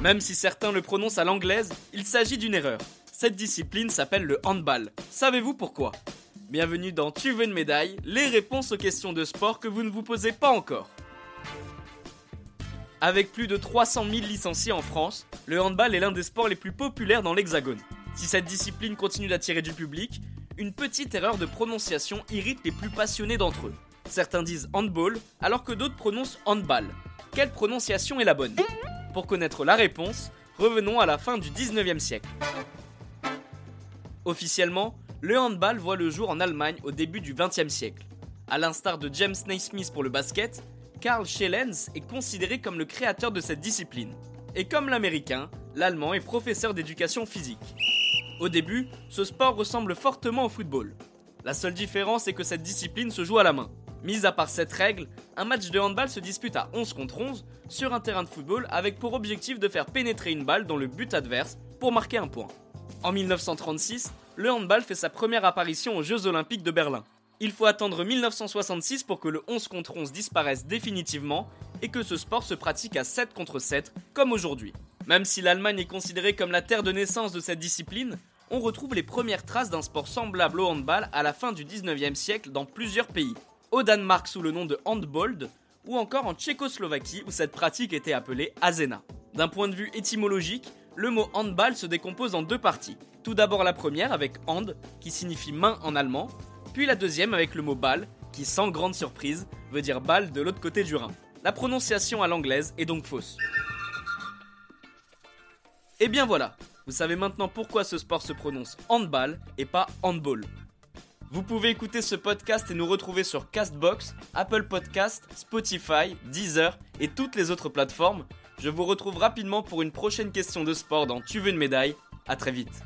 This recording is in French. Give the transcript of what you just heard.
Même si certains le prononcent à l'anglaise, il s'agit d'une erreur. Cette discipline s'appelle le handball. Savez-vous pourquoi? Bienvenue dans Tu veux une médaille, les réponses aux questions de sport que vous ne vous posez pas encore. Avec plus de 300 000 licenciés en France, le handball est l'un des sports les plus populaires dans l'Hexagone. Si cette discipline continue d'attirer du public, une petite erreur de prononciation irrite les plus passionnés d'entre eux. Certains disent handball alors que d'autres prononcent handball. Quelle prononciation est la bonne? Pour connaître la réponse, revenons à la fin du 19e siècle. Officiellement, le handball voit le jour en Allemagne au début du 20e siècle. A l'instar de James Naismith pour le basket, Karl Schellens est considéré comme le créateur de cette discipline. Et comme l'américain, l'allemand est professeur d'éducation physique. Au début, ce sport ressemble fortement au football. La seule différence est que cette discipline se joue à la main. Mis à part cette règle, un match de handball se dispute à 11 contre 11 sur un terrain de football avec pour objectif de faire pénétrer une balle dans le but adverse pour marquer un point. En 1936, le handball fait sa première apparition aux Jeux Olympiques de Berlin. Il faut attendre 1966 pour que le 11 contre 11 disparaisse définitivement et que ce sport se pratique à 7 contre 7 comme aujourd'hui. Même si l'Allemagne est considérée comme la terre de naissance de cette discipline, on retrouve les premières traces d'un sport semblable au handball à la fin du 19e siècle dans plusieurs pays. Au Danemark sous le nom de handbold ou encore en Tchécoslovaquie où cette pratique était appelée azena. D'un point de vue étymologique, le mot handball se décompose en deux parties. Tout d'abord la première avec hand, qui signifie main en allemand, puis la deuxième avec le mot ball, qui sans grande surprise veut dire balle de l'autre côté du Rhin. La prononciation à l'anglaise est donc fausse. Et bien voilà, vous savez maintenant pourquoi ce sport se prononce handball et pas handball. Vous pouvez écouter ce podcast et nous retrouver sur Castbox, Apple Podcast, Spotify, Deezer et toutes les autres plateformes. Je vous retrouve rapidement pour une prochaine question de sport dans Tu veux une médaille. À très vite.